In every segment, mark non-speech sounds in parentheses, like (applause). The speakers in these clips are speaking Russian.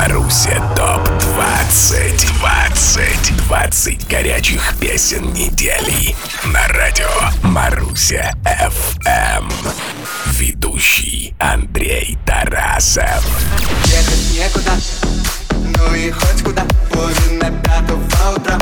Маруся ТОП-20 20 20 горячих песен недели. На радио Маруся FM Ведущий Андрей Тарасов. Ехать некуда, ну и хоть куда. Половина пятого утра,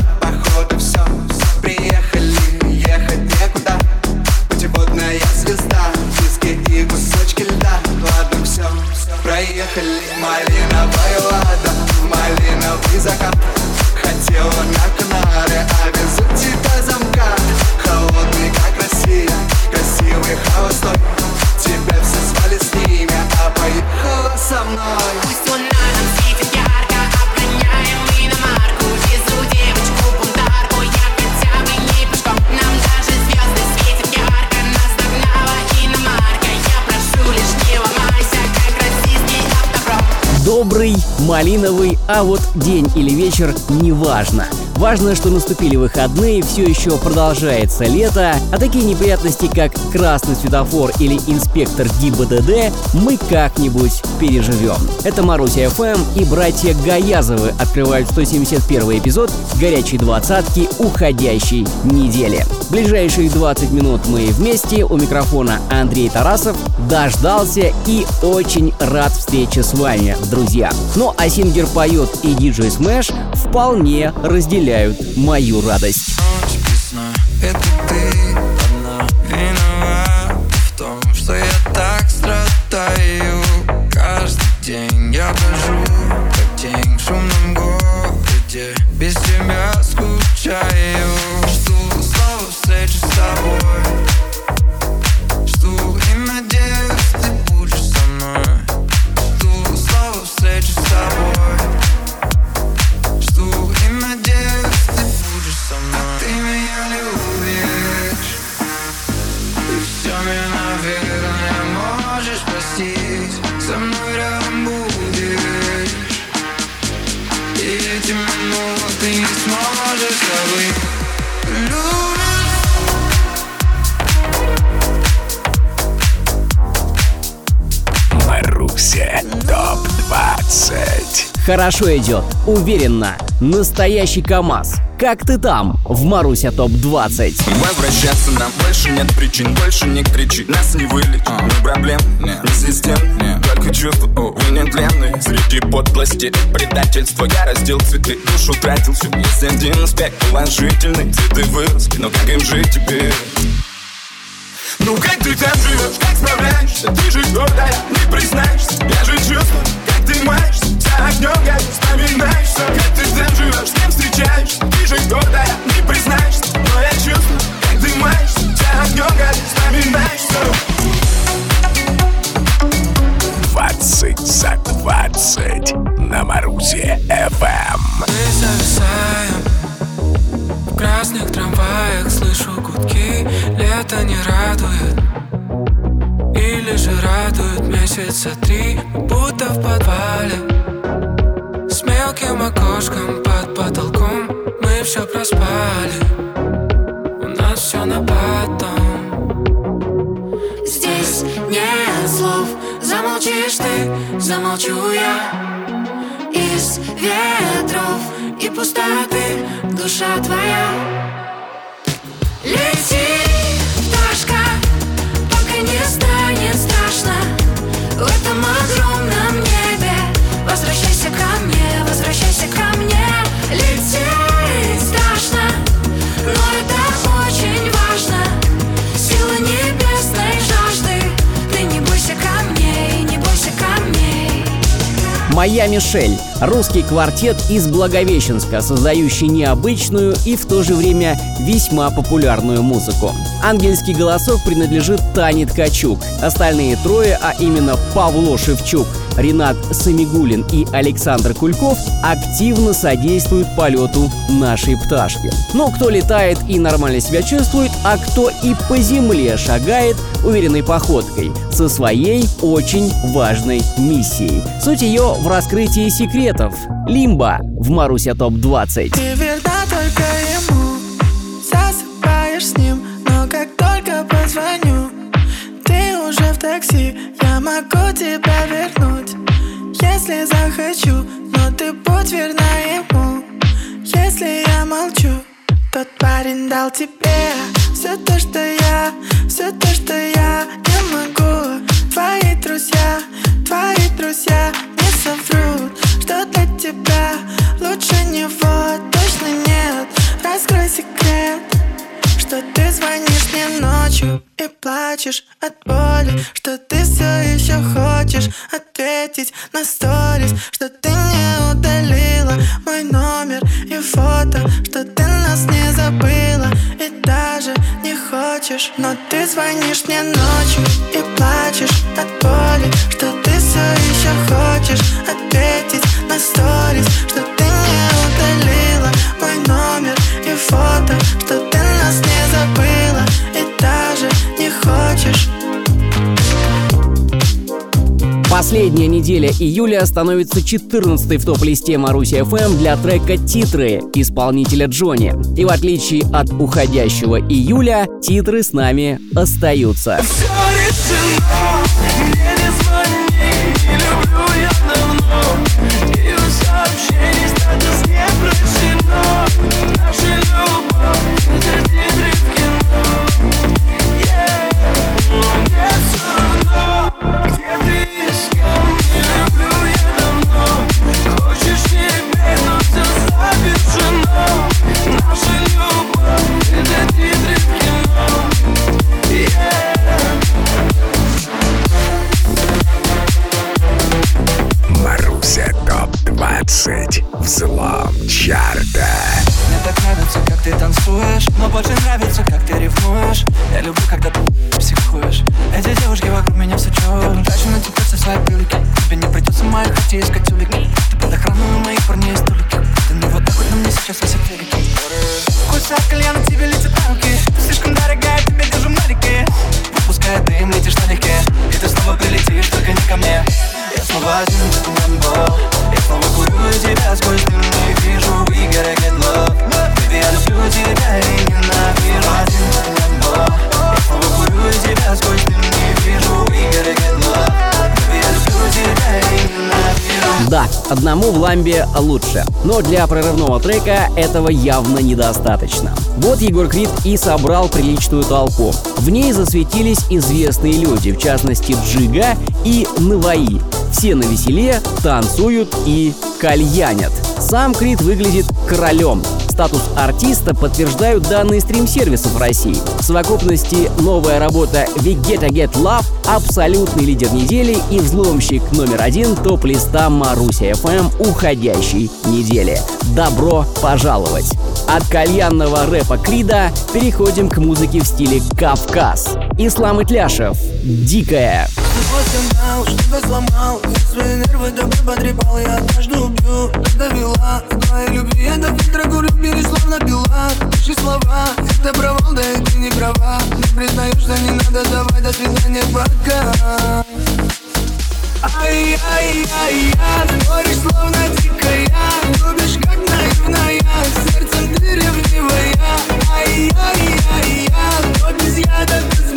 со мной. Пусть луна нам светит ярко, обгоняем мы иномарку Везу девочку бунтарку, я хотя бы не пешком. Нам даже звезды светят ярко, нас догнала иномарка. Я прошу лишь не ломайся, как российский автопром. Добрый, малиновый, а вот день или вечер неважно. Важно, что наступили выходные, все еще продолжается лето, а такие неприятности, как красный светофор или инспектор ГИБДД, мы как-нибудь переживем. Это Маруся ФМ и братья Гаязовы открывают 171 эпизод горячей двадцатки уходящей недели. Ближайшие 20 минут мы вместе, у микрофона Андрей Тарасов, дождался и очень рад встрече с вами, друзья. Ну а singer Поёт и DJ Smash вполне разделяют мою радость. Это ты Хорошо идет, уверенно. Настоящий КАМАЗ. Как ты там, в Маруся ТОП-20? Возвращаться нам больше нет причин Больше не кричи, нас не вылечит Ни проблем, ни систем Только чувства, увы, нетленные Среди подлости, предательства Я раздел цветы, душу тратил всю Есть один аспект положительный Цветы выросли, но как им жить теперь? Ну как ты там живешь, как справляешься? Ты же гордая, не признаешься. Я же чувствую, как ты маешься? За огнем горит, вспоминаешься Как ты там живешь, с кем встречаешься? Ты же гордая, не признаешься. Но я чувствую, как ты маешься? За огнем горит, вспоминаешься 20 за 20 на Марусе FM Мы зависаем. В красных трамваях слышу гудки. Лето не радует Или же радует месяца три Будто в подвале С мелким окошком под потолком. Мы все проспали У нас все на потом. Здесь нет слов Замолчишь ты, замолчу я Из ветров и пустоты. Душа твоя Лети, Моя Мишель. Русский квартет из Благовещенска, создающий необычную и в то же время весьма популярную музыку. Ангельский голосок принадлежит Тане Ткачук. Остальные трое, а именно Павло Шевчук, Ренат Самигулин и Александр Кульков активно содействуют полету нашей пташки. Но кто летает и нормально себя чувствует, а кто и по земле шагает уверенной походкой со своей очень важной миссией. Суть ее в раскрытии секретов. Лимба в Маруся ТОП-20. Ты верна только ему Засыпаешь с ним Но как только позвоню Ты уже в такси Я могу тебя вернуть Если захочу Но ты будь верна ему Если я молчу Тот парень дал тебе Все то, что я Все то, что я не могу. Твои друзья Твои друзья не соврут Что для тебя лучше него точно нет. Раскрой секрет что ты звонишь мне ночью и плачешь от боли Что ты все еще хочешь ответить на сторис Что ты не удалила мой номер и фото Что ты нас не забыла и даже не хочешь. Но ты звонишь мне ночью и плачешь от боли Что ты все еще хочешь ответить на сторис Что ты Последняя неделя июля становится 14 в топ-листе Маруси FM для трека «Титры» исполнителя Джонни. И в отличие от уходящего июля, титры с нами остаются. Все решено, мне не одному в ламбе лучше. Но для прорывного трека этого явно недостаточно. Вот Егор Крид и собрал приличную толпу. В ней засветились известные люди, в частности Джига и Наваи. Все на веселе, танцуют и кальянят. Сам Крид выглядит королем. Статус артиста подтверждают данные стрим-сервисов России. В совокупности новая работа We Get Get Love абсолютный лидер недели и взломщик номер один топ-листа Маруся FM уходящей недели. Добро пожаловать! От кальянного рэпа Крида переходим к музыке в стиле Кавказ. Ислам Итляшев. Дикая. Твой скандал, что-то сломал свои нервы тобой потрепал Я однажды убью, когда вела В твоей любви я до фильтра курю Безусловно пила Наши слова, это провал, да и ты не права. Не признаешься, не надо давай До свидания, пока Ай-яй-яй-я, смотришь словно дикая Любишь как наивная, сердцем ты ревнивая Ай-яй-яй-я, то без яда, то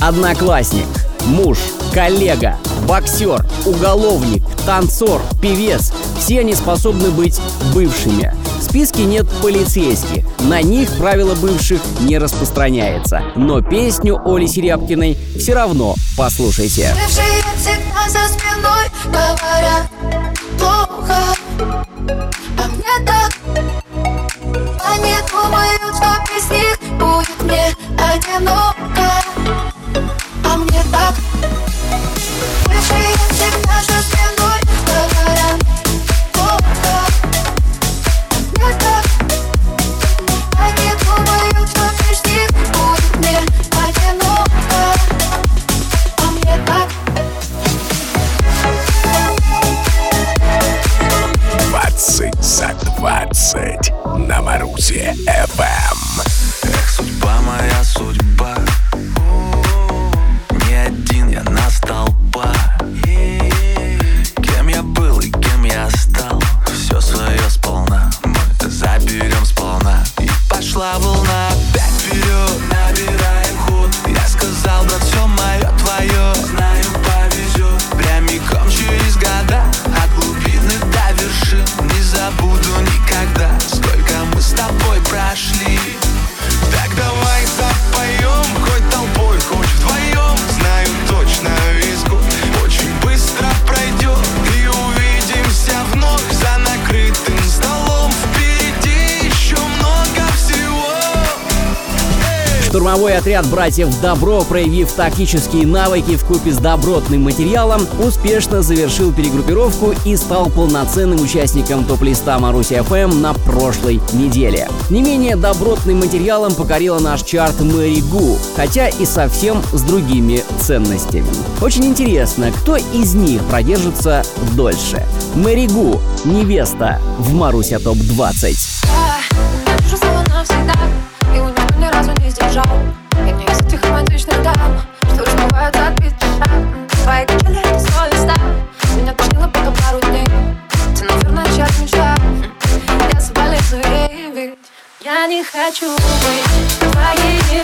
Одноклассник, муж, коллега, боксер, уголовник, танцор, певец – все они способны быть бывшими. В списке нет полицейских, на них правило бывших не распространяется. Но песню Оли Серябкиной все равно послушайте. Бывшие всегда за спиной говорят плохо А мне так Они думают, что без них будет мне одиноко. А мне так Бывшие всегда за спиной говорят А мне так Они думают, что без них будет мне одиноко. А мне так 20 за 20 на Марусе FM. Эх, судьба моя судьба Штурмовой отряд братьев Добро, проявив тактические навыки в купе с добротным материалом, успешно завершил перегруппировку и стал полноценным участником топ-листа Маруси FM на прошлой неделе. Не менее добротным материалом покорила наш чарт Мэри Гу, хотя и совсем с другими ценностями. Очень интересно, кто из них продержится дольше. Мэри Гу, невеста в Маруся ТОП-20. Я вижу снова навсегда не сдержал И мне из этих романтичных дам Что размывают отбитый шаг Твои качели это совестно Меня тошнило потом пару дней. Ты, наверное, часть мечта. Я соболезную ей, ведь Я не хочу быть твоей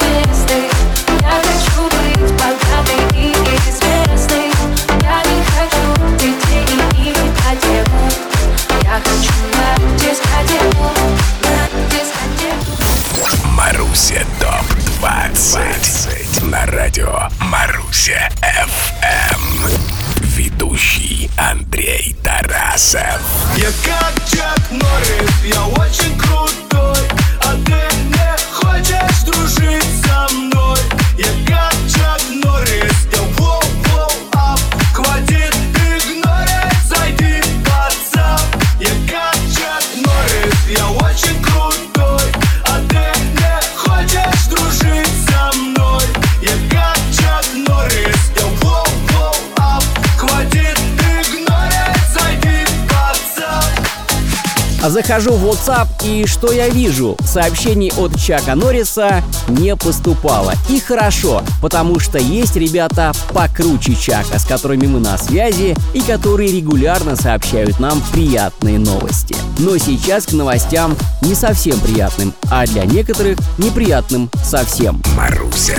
Захожу в WhatsApp и что я вижу? Сообщений от Чака Норриса не поступало. И хорошо, потому что есть ребята покруче Чака, с которыми мы на связи и которые регулярно сообщают нам приятные новости. Но сейчас к новостям не совсем приятным, а для некоторых неприятным совсем. Маруся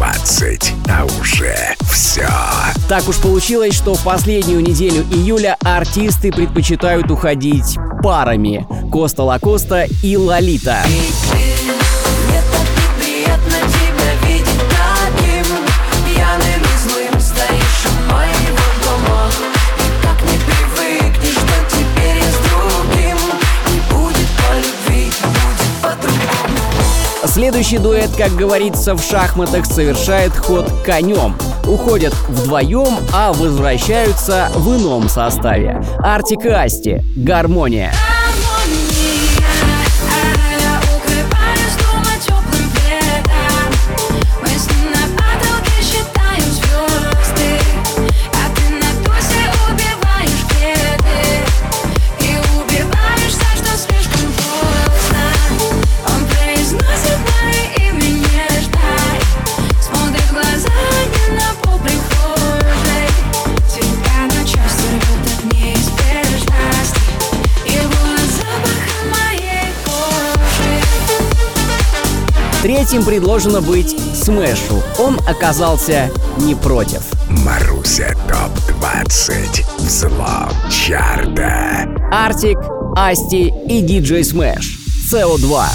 ТОП-20 А уже все Так уж получилось, что в последнюю неделю июля артисты предпочитают уходить парами. Коста Лакоста и Лолита. Мне Следующий дуэт, как говорится в шахматах, совершает ход конем. Уходят вдвоем, а возвращаются в ином составе. Артик и Асти. Гармония. Я Третьим предложено быть Смешу. Он оказался не против. Маруся ТОП-20 взлом чарта. Артик, Асти и Диджей Смеш. co 2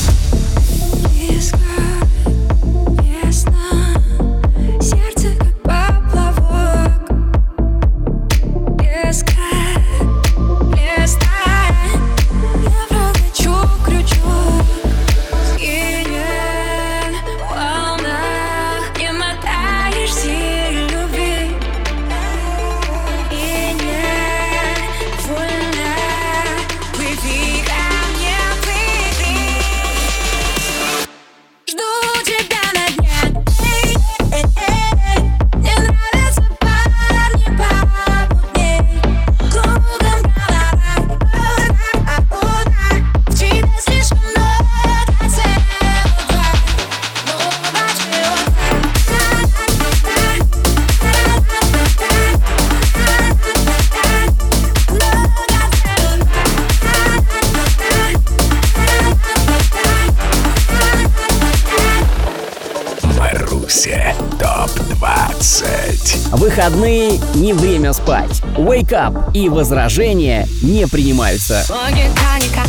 спать. Wake up и возражения не принимаются. Логика никак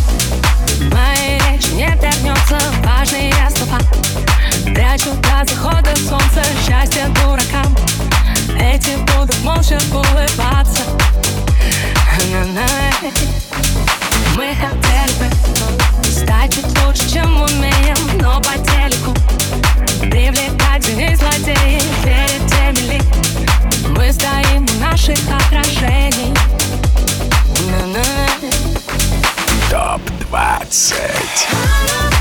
Моей речи не вернется важные слова Прячу до захода солнца счастье дуракам Эти будут молча улыбаться На-на. Мы хотели бы стать лучше, чем умеем Но по телеку привлекать злодеи Перед теми мы стоим у отражений На -на -на. Топ 20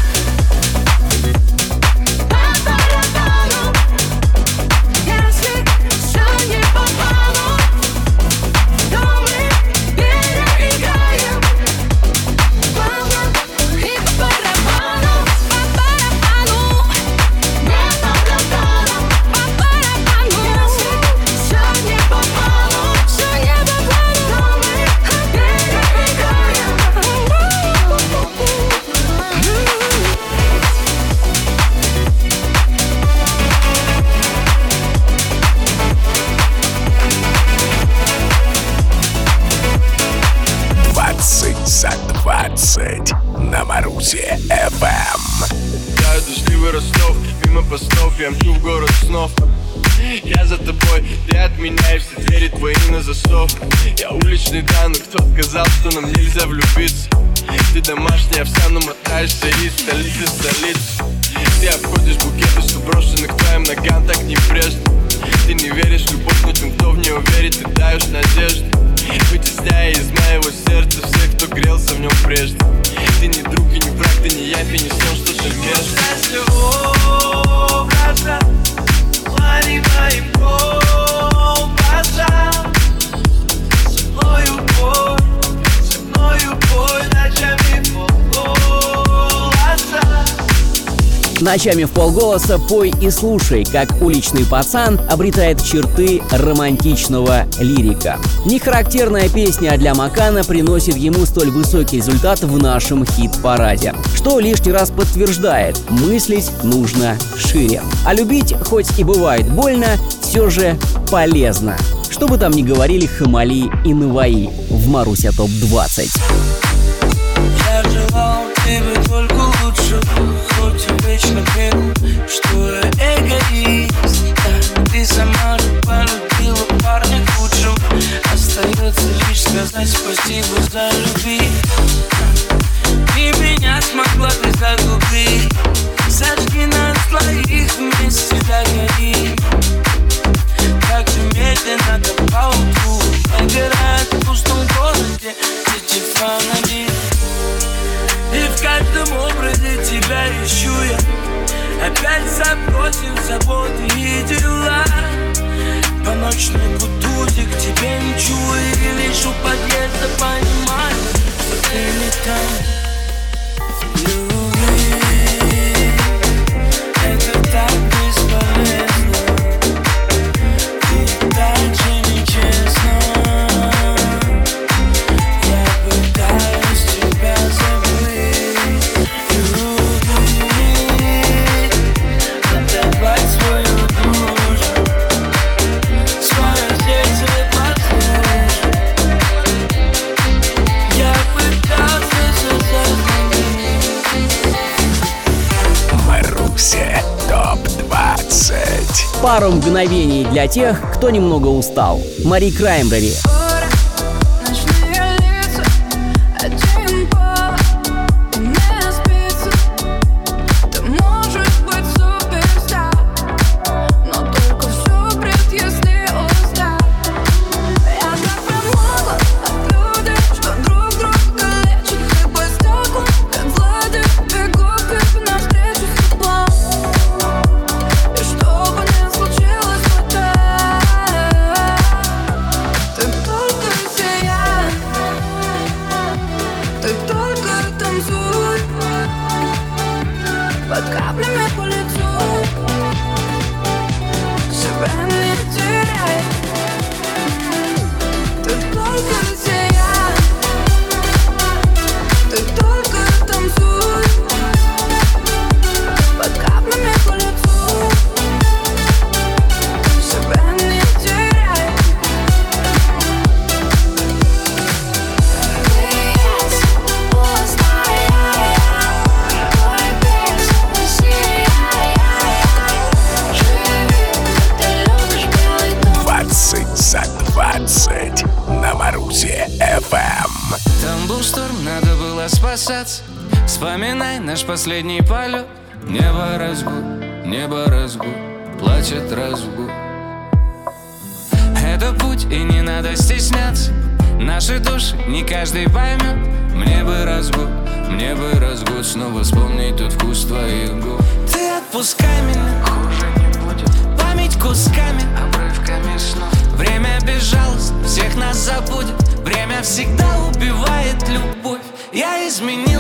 его сердце всех, кто грелся в нем прежде. Ночами в полголоса пой и слушай, как уличный пацан обретает черты романтичного лирика. Нехарактерная песня для Макана приносит ему столь высокий результат в нашем хит-параде, что лишний раз подтверждает, мыслить нужно шире. А любить, хоть и бывает больно, все же полезно. Что бы там ни говорили Хамали и Наваи в Маруся ТОП-20. вдохновение для тех, кто немного устал. Мари Краймбрери. Наш последний полет? Небо разгу, небо разгу Плачет разгу Это путь и не надо стесняться. Наши души не каждый поймет. Мне бы разгу, мне бы разгу Снова вспомнить тот вкус твоих губ. Ты отпускай меня. Хуже не будет. Память кусками Обрывками снов. Время безжалостно, всех нас забудет. Время всегда убивает любовь. Я изменил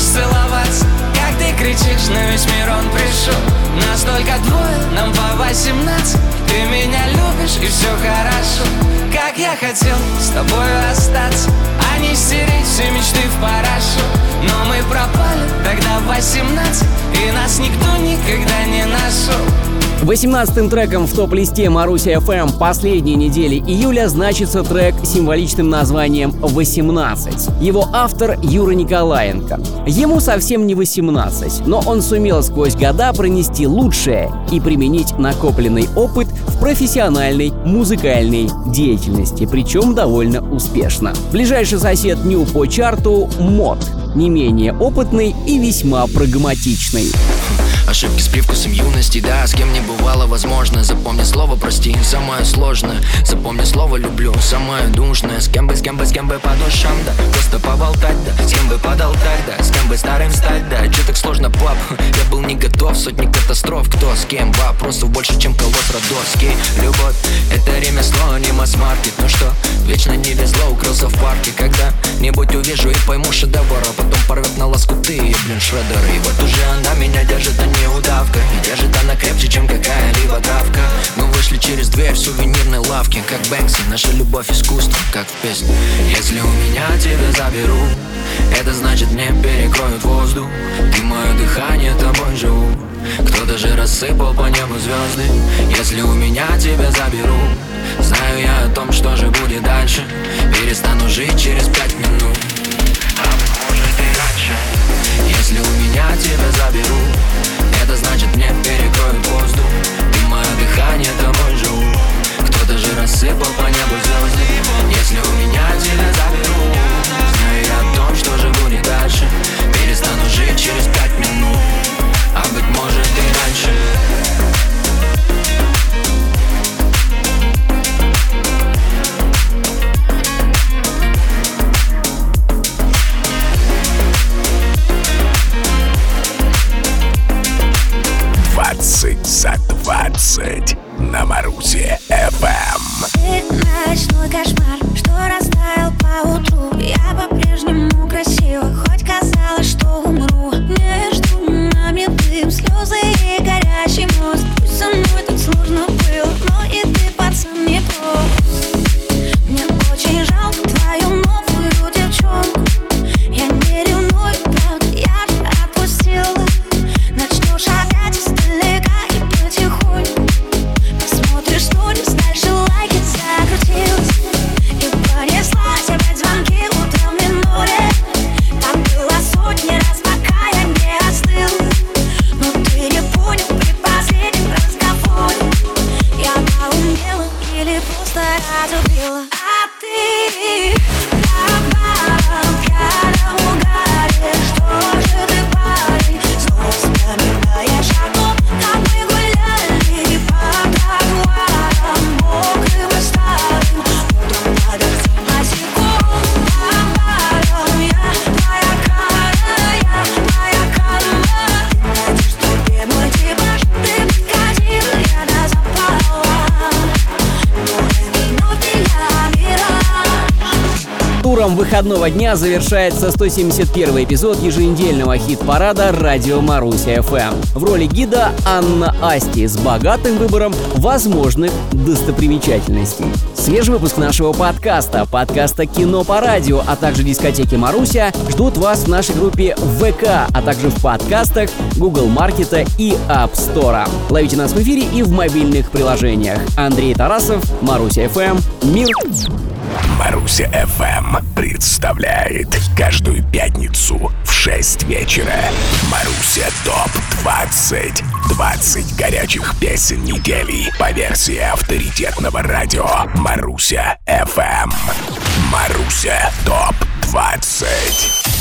дождь целоваться Как ты кричишь, на весь мир он пришел. Нас только двое, нам по восемнадцать. Ты меня любишь и все хорошо. Как я хотел с тобой остаться А не стереть все мечты в парашют Но мы пропали тогда в восемнадцать И нас никто никогда не нашел 18-м треком в топ-листе Маруся FM последней недели июля значится трек с символичным названием «18». Его автор Юра Николаенко. Ему совсем не 18, но он сумел сквозь года пронести лучшее и применить накопленный опыт в профессиональной музыкальной деятельности, причем довольно успешно. Ближайший сосед Ню по чарту — Мод, не менее опытный и весьма прагматичный. Ошибки с привкусом юности, да, с кем не бывало возможно. Запомни слово прости, самое сложное. Запомни слово люблю, самое душное С кем бы, с кем бы, с кем бы по душам, да. Просто поболтать, да, с кем бы под алтарь, да. С кем бы старым стать, да, че так сложно, пап? (laughs) Я был не готов, сотни катастроф. Кто с кем, вопросов больше, чем колосс родовский Любовь, это ремесло, не масс-маркет Ну что, вечно не везло, укрылся в парке. Когда-нибудь увижу и пойму шедевр А потом порвет на лоскуты, блин, шредеры. И вот уже она меня держит, а не удавка И держит она крепче, чем какая-либо травка. Мы вышли через дверь в сувенирной лавке Как Бэнкси, наша любовь искусство, как в песне Если у меня тебя заберу Это значит мне перекроют воздух. Ты мое дыхание, тобой живу. Кто-то же рассыпал по небу звезды. Если у меня тебя заберу Знаю я о том, что же будет дальше. Перестану жить через пять минут. А может и раньше. Если у меня тебя заберу Это значит мне перекроют воздух. Ты мое дыхание, тобой живу. Кто-то же рассыпал по небу звезды Если у меня тебя заберу Знаю я о том, что же будет дальше. Перестану жить через пять выходного дня завершается 171 эпизод еженедельного хит-парада «Радио Маруся ФМ». В роли гида Анна Асти с богатым выбором возможных достопримечательностей. Свежий выпуск нашего подкаста, подкаста «Кино по радио», а также дискотеки Маруся ждут вас в нашей группе ВК, а также в подкастах Google Маркета и App Store. Ловите нас в эфире и в мобильных приложениях. Андрей Тарасов, Маруся ФМ, Мир Маруся ФМ представляет каждую пятницу в 6 вечера Маруся ТОП 20 ТОП-20 горячих песен недели по версии авторитетного радио Маруся FM. Маруся ТОП-20.